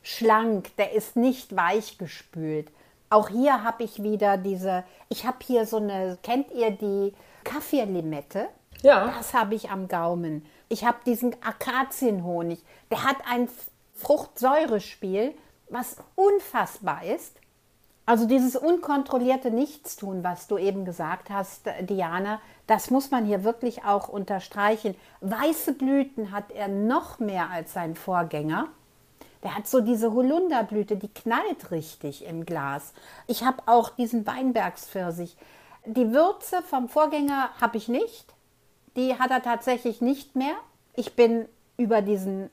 Schlank, der ist nicht weich gespült. Auch hier habe ich wieder diese, ich habe hier so eine, kennt ihr die Kaffeelimette? Ja. Das habe ich am Gaumen. Ich habe diesen Akazienhonig. Der hat ein Fruchtsäurespiel, was unfassbar ist. Also dieses unkontrollierte Nichtstun, was du eben gesagt hast, Diana, das muss man hier wirklich auch unterstreichen. Weiße Blüten hat er noch mehr als sein Vorgänger. Der hat so diese Holunderblüte, die knallt richtig im Glas. Ich habe auch diesen Weinbergspfirsich. Die Würze vom Vorgänger habe ich nicht die hat er tatsächlich nicht mehr. Ich bin über diesen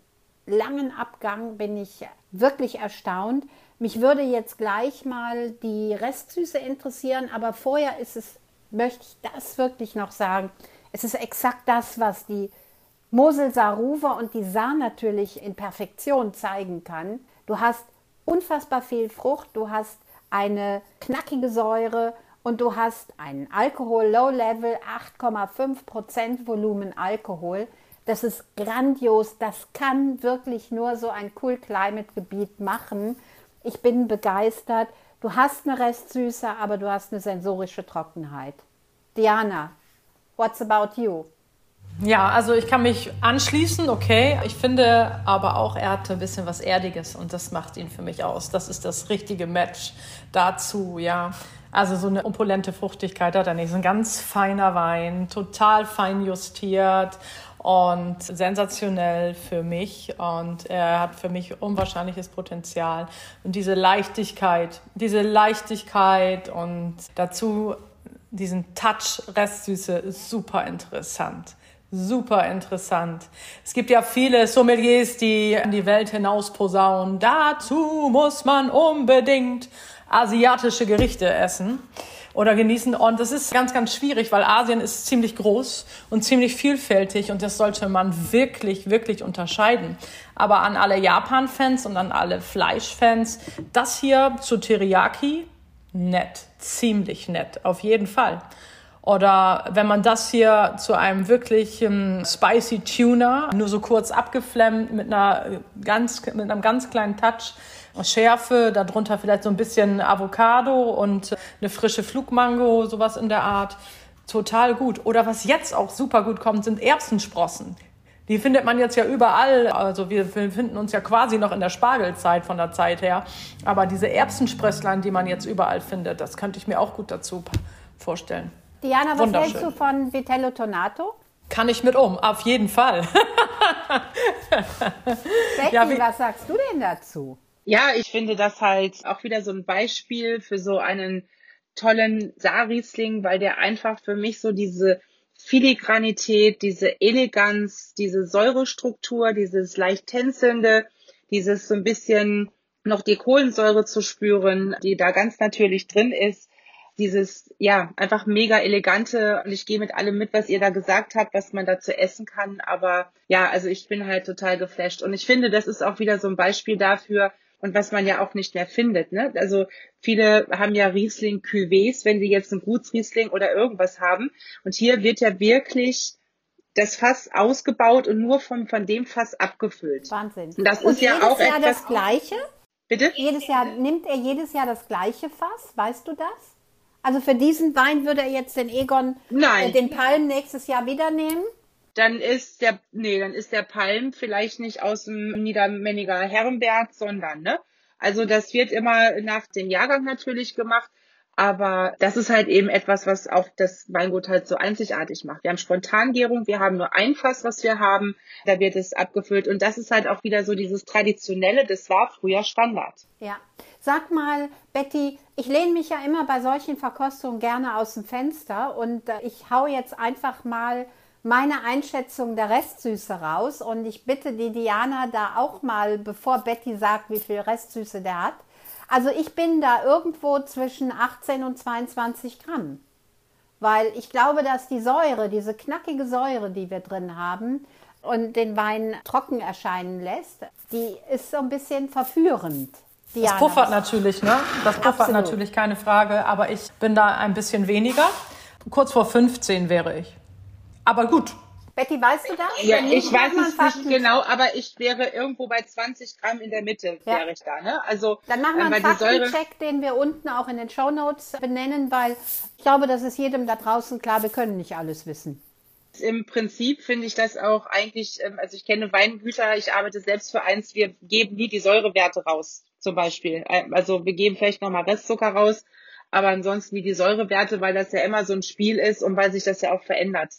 langen Abgang bin ich wirklich erstaunt. Mich würde jetzt gleich mal die Restsüße interessieren, aber vorher ist es, möchte ich das wirklich noch sagen. Es ist exakt das, was die Mosel Saruva und die Saar natürlich in Perfektion zeigen kann. Du hast unfassbar viel Frucht, du hast eine knackige Säure und du hast einen Alkohol Low Level 8,5% Volumen Alkohol. Das ist grandios. Das kann wirklich nur so ein Cool Climate Gebiet machen. Ich bin begeistert. Du hast eine Restsüße, aber du hast eine sensorische Trockenheit. Diana, what's about you? Ja, also ich kann mich anschließen, okay. Ich finde aber auch, er hat ein bisschen was Erdiges und das macht ihn für mich aus. Das ist das richtige Match dazu, ja. Also so eine opulente Fruchtigkeit hat er nicht. So ein ganz feiner Wein, total fein justiert und sensationell für mich und er hat für mich unwahrscheinliches Potenzial und diese Leichtigkeit, diese Leichtigkeit und dazu diesen Touch Restsüße ist super interessant. Super interessant. Es gibt ja viele Sommeliers, die in die Welt hinaus posaunen. Dazu muss man unbedingt asiatische Gerichte essen oder genießen. Und das ist ganz, ganz schwierig, weil Asien ist ziemlich groß und ziemlich vielfältig und das sollte man wirklich, wirklich unterscheiden. Aber an alle Japan-Fans und an alle Fleischfans, das hier zu Teriyaki, nett, ziemlich nett, auf jeden Fall. Oder wenn man das hier zu einem wirklich ähm, spicy Tuna, nur so kurz abgeflammt mit einer ganz, mit einem ganz kleinen Touch Schärfe, darunter vielleicht so ein bisschen Avocado und eine frische Flugmango, sowas in der Art. Total gut. Oder was jetzt auch super gut kommt, sind Erbsensprossen. Die findet man jetzt ja überall. Also wir befinden uns ja quasi noch in der Spargelzeit von der Zeit her. Aber diese Erbsensprösslein, die man jetzt überall findet, das könnte ich mir auch gut dazu vorstellen. Diana, was hältst du von Vitello Tonato? Kann ich mit um, auf jeden Fall. Becky, ja, was sagst du denn dazu? Ja, ich finde das halt auch wieder so ein Beispiel für so einen tollen Saarriesling, weil der einfach für mich so diese Filigranität, diese Eleganz, diese Säurestruktur, dieses leicht tänzelnde, dieses so ein bisschen noch die Kohlensäure zu spüren, die da ganz natürlich drin ist, dieses, ja, einfach mega elegante und ich gehe mit allem mit, was ihr da gesagt habt, was man dazu essen kann. Aber ja, also ich bin halt total geflasht. Und ich finde, das ist auch wieder so ein Beispiel dafür, und was man ja auch nicht mehr findet. Ne? Also viele haben ja Riesling Cuvées, wenn sie jetzt einen Gutsriesling oder irgendwas haben. Und hier wird ja wirklich das Fass ausgebaut und nur von, von dem Fass abgefüllt. Wahnsinn. Und das und ist ja auch Jahr etwas. das Gleiche? Bitte? Jedes Jahr, nimmt er jedes Jahr das gleiche Fass? Weißt du das? Also für diesen Wein würde er jetzt den Egon, Nein. Äh, den Palm nächstes Jahr wieder nehmen? Dann ist der, nee, dann ist der Palm vielleicht nicht aus dem Niedermänniger Herrenberg, sondern, ne? Also das wird immer nach dem Jahrgang natürlich gemacht. Aber das ist halt eben etwas, was auch das Weingut halt so einzigartig macht. Wir haben Spontangärung, wir haben nur ein Fass, was wir haben, da wird es abgefüllt. Und das ist halt auch wieder so dieses Traditionelle, das war früher Standard. Ja. Sag mal, Betty, ich lehne mich ja immer bei solchen Verkostungen gerne aus dem Fenster und äh, ich hau jetzt einfach mal meine Einschätzung der Restsüße raus und ich bitte die Diana da auch mal, bevor Betty sagt, wie viel Restsüße der hat. Also ich bin da irgendwo zwischen 18 und 22 Gramm. Weil ich glaube, dass die Säure, diese knackige Säure, die wir drin haben und den Wein trocken erscheinen lässt, die ist so ein bisschen verführend. Diana, das puffert natürlich, ne? Das puffert Absolut. natürlich, keine Frage. Aber ich bin da ein bisschen weniger. Kurz vor 15 wäre ich. Aber gut. Betty, weißt du das? Ja, ich weiß es nicht genau, aber ich wäre irgendwo bei 20 Gramm in der Mitte, ja. wäre ich da. Ne? Also, Dann machen wir einen Faktencheck, den wir unten auch in den Show Notes benennen, weil ich glaube, das ist jedem da draußen klar, wir können nicht alles wissen. Im Prinzip finde ich das auch eigentlich, ähm, also ich kenne Weingüter, ich arbeite selbst für eins, wir geben nie die Säurewerte raus, zum Beispiel. Ähm, also wir geben vielleicht nochmal Restzucker raus, aber ansonsten nie die Säurewerte, weil das ja immer so ein Spiel ist und weil sich das ja auch verändert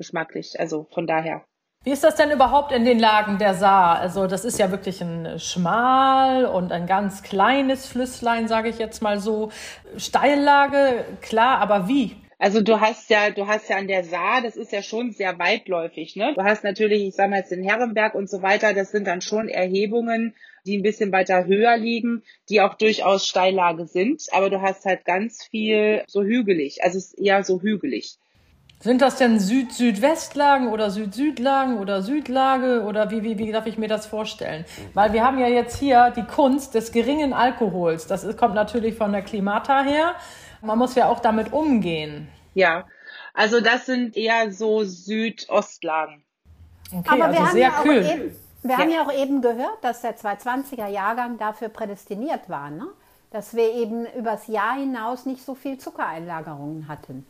geschmacklich. Also von daher. Wie ist das denn überhaupt in den Lagen der Saar? Also das ist ja wirklich ein schmal und ein ganz kleines Flüsslein, sage ich jetzt mal so. Steillage, klar, aber wie? Also du hast ja, du hast ja an der Saar, das ist ja schon sehr weitläufig, ne? Du hast natürlich, ich sag mal jetzt den Herrenberg und so weiter, das sind dann schon Erhebungen, die ein bisschen weiter höher liegen, die auch durchaus Steillage sind, aber du hast halt ganz viel so hügelig, also es ist eher so hügelig. Sind das denn Süd-Südwestlagen oder Süd-Südlagen oder Südlage oder wie, wie, wie darf ich mir das vorstellen? Weil wir haben ja jetzt hier die Kunst des geringen Alkohols. Das ist, kommt natürlich von der Klimata her. Man muss ja auch damit umgehen. Ja, also das sind eher so Südostlagen. Okay, Aber also wir haben sehr ja kühl. Eben, wir ja. haben ja auch eben gehört, dass der 220er Jahrgang dafür prädestiniert war, ne? dass wir eben übers Jahr hinaus nicht so viel Zuckereinlagerungen hatten.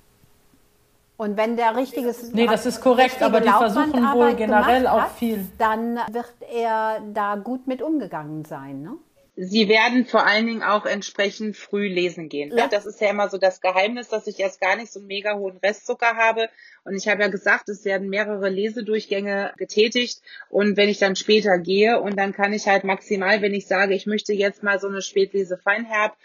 Und wenn der richtiges Nee, das ist korrekt, aber die versuchen wohl generell auch hat, viel. Dann wird er da gut mit umgegangen sein, ne? Sie werden vor allen Dingen auch entsprechend früh lesen gehen. Ja. Das ist ja immer so das Geheimnis, dass ich erst gar nicht so einen mega hohen Restzucker habe. Und ich habe ja gesagt, es werden mehrere Lesedurchgänge getätigt. Und wenn ich dann später gehe und dann kann ich halt maximal, wenn ich sage, ich möchte jetzt mal so eine Spätlese Feinherb,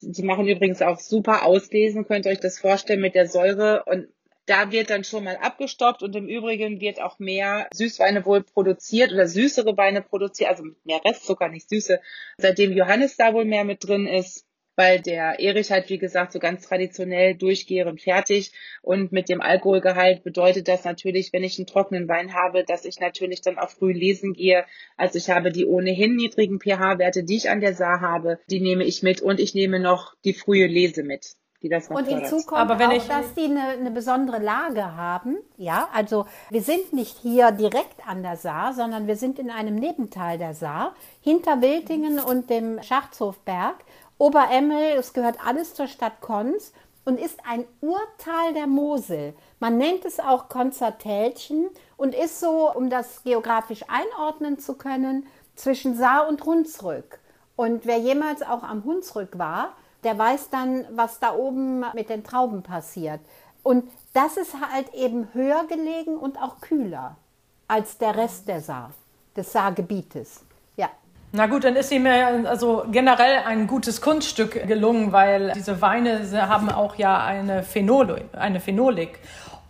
die machen übrigens auch super auslesen, könnt ihr euch das vorstellen mit der Säure und da wird dann schon mal abgestoppt und im Übrigen wird auch mehr Süßweine wohl produziert oder süßere Weine produziert, also mehr Restzucker, nicht süße, seitdem Johannes da wohl mehr mit drin ist weil der Erich halt, wie gesagt, so ganz traditionell durchgehend fertig und mit dem Alkoholgehalt bedeutet das natürlich, wenn ich einen trockenen Wein habe, dass ich natürlich dann auch früh lesen gehe. Also ich habe die ohnehin niedrigen pH-Werte, die ich an der Saar habe, die nehme ich mit und ich nehme noch die frühe Lese mit. Die das und hinzu kommt Aber wenn auch, ich dass die eine, eine besondere Lage haben. Ja, also wir sind nicht hier direkt an der Saar, sondern wir sind in einem Nebenteil der Saar, hinter Wiltingen und dem Schachtshofberg. Oberemmel, es gehört alles zur Stadt Konz und ist ein Urteil der Mosel. Man nennt es auch Konzertälchen und ist so, um das geografisch einordnen zu können, zwischen Saar und Hunsrück. Und wer jemals auch am Hunsrück war, der weiß dann, was da oben mit den Trauben passiert. Und das ist halt eben höher gelegen und auch kühler als der Rest der Saar, des Saargebietes. Na gut, dann ist ihm ja also generell ein gutes Kunststück gelungen, weil diese Weine haben auch ja eine, Phenol, eine Phenolik.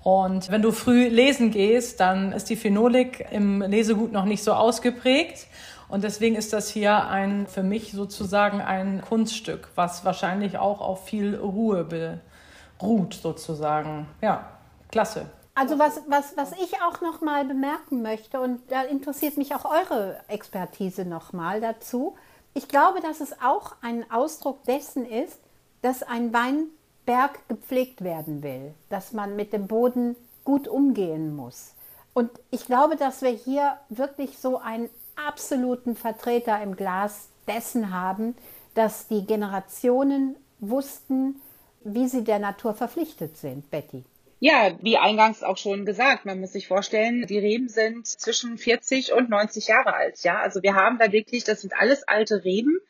Und wenn du früh lesen gehst, dann ist die Phenolik im Lesegut noch nicht so ausgeprägt. Und deswegen ist das hier ein, für mich sozusagen ein Kunststück, was wahrscheinlich auch auf viel Ruhe beruht, sozusagen. Ja, klasse. Also was, was, was ich auch noch mal bemerken möchte, und da interessiert mich auch eure Expertise noch mal dazu. Ich glaube, dass es auch ein Ausdruck dessen ist, dass ein Weinberg gepflegt werden will, dass man mit dem Boden gut umgehen muss. Und ich glaube, dass wir hier wirklich so einen absoluten Vertreter im Glas dessen haben, dass die Generationen wussten, wie sie der Natur verpflichtet sind, Betty. Ja, wie eingangs auch schon gesagt, man muss sich vorstellen, die Reben sind zwischen 40 und 90 Jahre alt. Ja, also wir haben da wirklich, das sind alles alte Reben,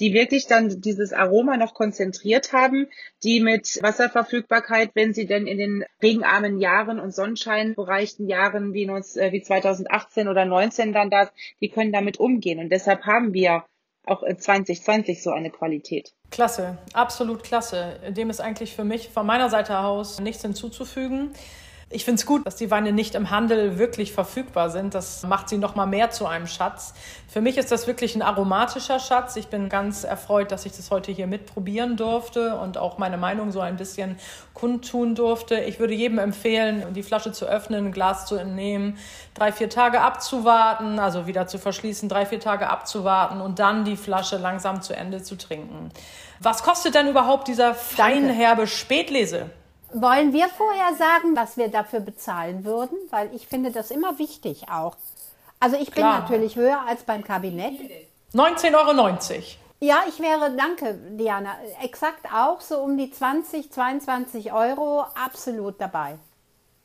die wirklich dann dieses Aroma noch konzentriert haben, die mit Wasserverfügbarkeit, wenn sie denn in den regenarmen Jahren und sonnenscheinbereichten Jahren wie, 2018 äh, oder 19 dann das, die können damit umgehen. Und deshalb haben wir auch in 2020 so eine Qualität. Klasse, absolut klasse. Dem ist eigentlich für mich von meiner Seite aus nichts hinzuzufügen. Ich finde es gut, dass die Weine nicht im Handel wirklich verfügbar sind. Das macht sie noch mal mehr zu einem Schatz. Für mich ist das wirklich ein aromatischer Schatz. Ich bin ganz erfreut, dass ich das heute hier mitprobieren durfte und auch meine Meinung so ein bisschen kundtun durfte. Ich würde jedem empfehlen, die Flasche zu öffnen, ein Glas zu entnehmen, drei, vier Tage abzuwarten, also wieder zu verschließen, drei, vier Tage abzuwarten und dann die Flasche langsam zu Ende zu trinken. Was kostet denn überhaupt dieser feinherbe Spätlese? Wollen wir vorher sagen, was wir dafür bezahlen würden? Weil ich finde das immer wichtig auch. Also ich bin Klar. natürlich höher als beim Kabinett. 19,90 Euro. Ja, ich wäre, danke Diana, exakt auch so um die 20, 22 Euro absolut dabei.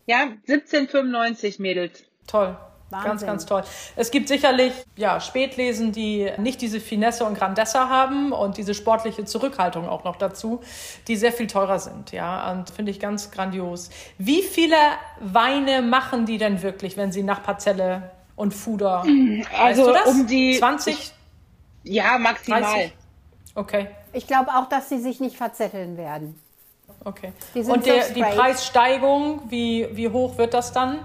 Ja, 17,95 Mädels. Toll. Wahnsinn. Ganz, ganz toll. Es gibt sicherlich ja, Spätlesen, die nicht diese Finesse und Grandessa haben und diese sportliche Zurückhaltung auch noch dazu, die sehr viel teurer sind. Ja, und finde ich ganz grandios. Wie viele Weine machen die denn wirklich, wenn sie nach Parzelle und Fuder? Also weißt du um die 20? Ich, ja, maximal. 30? Okay. Ich glaube auch, dass sie sich nicht verzetteln werden. Okay. Und der, die Preissteigung, wie, wie hoch wird das dann?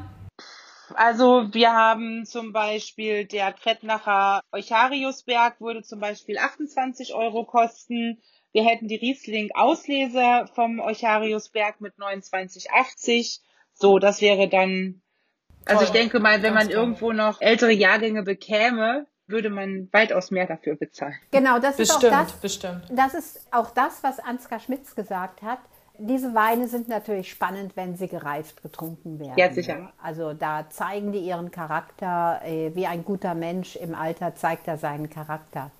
Also wir haben zum Beispiel der Krettnacher Euchariusberg würde zum Beispiel 28 Euro kosten. Wir hätten die Riesling Auslese vom Euchariusberg mit 29,80. So, das wäre dann, also ich denke mal, wenn man toll. irgendwo noch ältere Jahrgänge bekäme, würde man weitaus mehr dafür bezahlen. Genau, das bestimmt, ist auch das. Bestimmt. Das ist auch das, was Ansgar Schmitz gesagt hat diese Weine sind natürlich spannend, wenn sie gereift getrunken werden. Ja, sicher. Also da zeigen die ihren Charakter, äh, wie ein guter Mensch im Alter zeigt er seinen Charakter.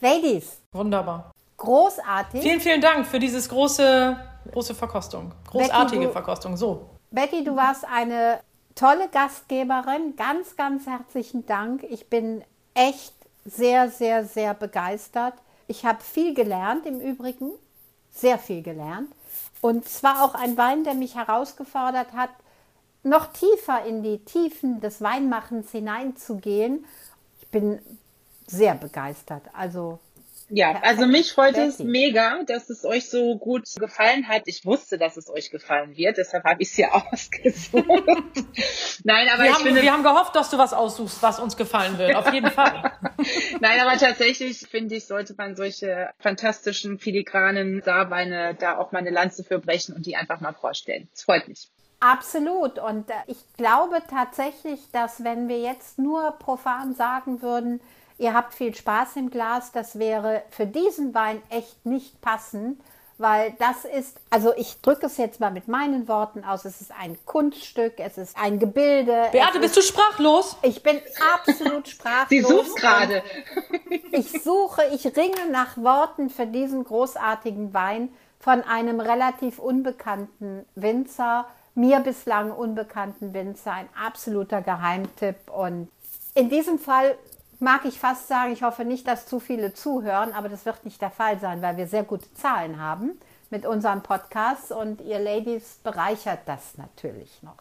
Ladies. Wunderbar. Großartig. Vielen, vielen Dank für dieses große, große Verkostung. Großartige Betty, du, Verkostung. So. Betty, du warst eine tolle Gastgeberin. Ganz, ganz herzlichen Dank. Ich bin echt sehr, sehr, sehr begeistert. Ich habe viel gelernt im Übrigen, sehr viel gelernt. Und zwar auch ein Wein, der mich herausgefordert hat, noch tiefer in die Tiefen des Weinmachens hineinzugehen. Ich bin sehr begeistert. Also ja, also mich freut es mega, dass es euch so gut gefallen hat. Ich wusste, dass es euch gefallen wird, deshalb habe ich es hier ausgesucht. Nein, aber wir ich haben, finde, wir haben gehofft, dass du was aussuchst, was uns gefallen wird. Auf jeden Fall. Nein, aber tatsächlich finde ich, sollte man solche fantastischen filigranen Saarweine da auch mal eine Lanze für brechen und die einfach mal vorstellen. Es freut mich. Absolut. Und äh, ich glaube tatsächlich, dass wenn wir jetzt nur profan sagen würden, ihr habt viel Spaß im Glas, das wäre für diesen Wein echt nicht passend, weil das ist, also ich drücke es jetzt mal mit meinen Worten aus, es ist ein Kunststück, es ist ein Gebilde. Beate, bist du sprachlos? Ich bin absolut sprachlos. Sie sucht gerade. Ich suche, ich ringe nach Worten für diesen großartigen Wein von einem relativ unbekannten Winzer, mir bislang unbekannten Winzer, ein absoluter Geheimtipp und in diesem Fall mag ich fast sagen, ich hoffe nicht, dass zu viele zuhören, aber das wird nicht der Fall sein, weil wir sehr gute Zahlen haben mit unserem Podcast und ihr Ladies bereichert das natürlich noch.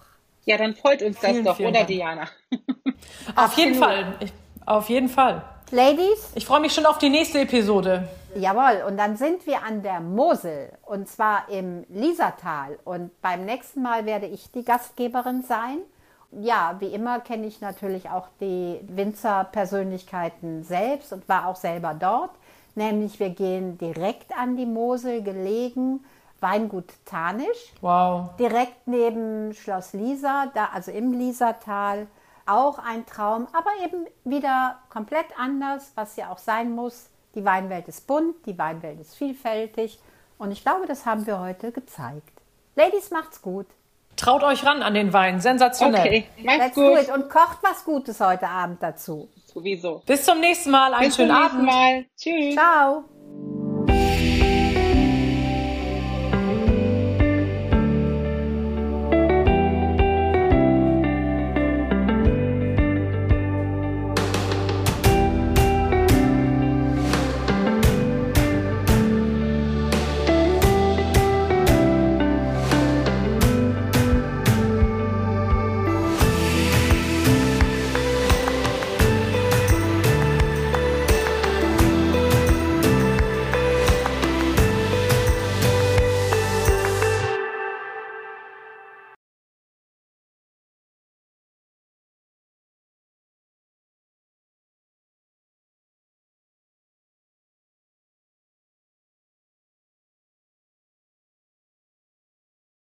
Ja, dann freut uns das vielen, doch, vielen oder Dank. Diana? auf jeden Fall. Ich, auf jeden Fall. Ladies? Ich freue mich schon auf die nächste Episode. Jawohl, und dann sind wir an der Mosel und zwar im Liesertal. Und beim nächsten Mal werde ich die Gastgeberin sein ja, wie immer kenne ich natürlich auch die Winzerpersönlichkeiten selbst und war auch selber dort. Nämlich wir gehen direkt an die Mosel gelegen, Weingut Tanisch. Wow. Direkt neben Schloss Lisa, da, also im Liesertal. Auch ein Traum, aber eben wieder komplett anders, was ja auch sein muss. Die Weinwelt ist bunt, die Weinwelt ist vielfältig und ich glaube, das haben wir heute gezeigt. Ladies, macht's gut. Traut euch ran an den Wein. Sensationell. Okay, macht's gut. Und kocht was Gutes heute Abend dazu. Sowieso. Bis zum nächsten Mal. Einen Bis schönen Abend. Mal. Tschüss. Ciao.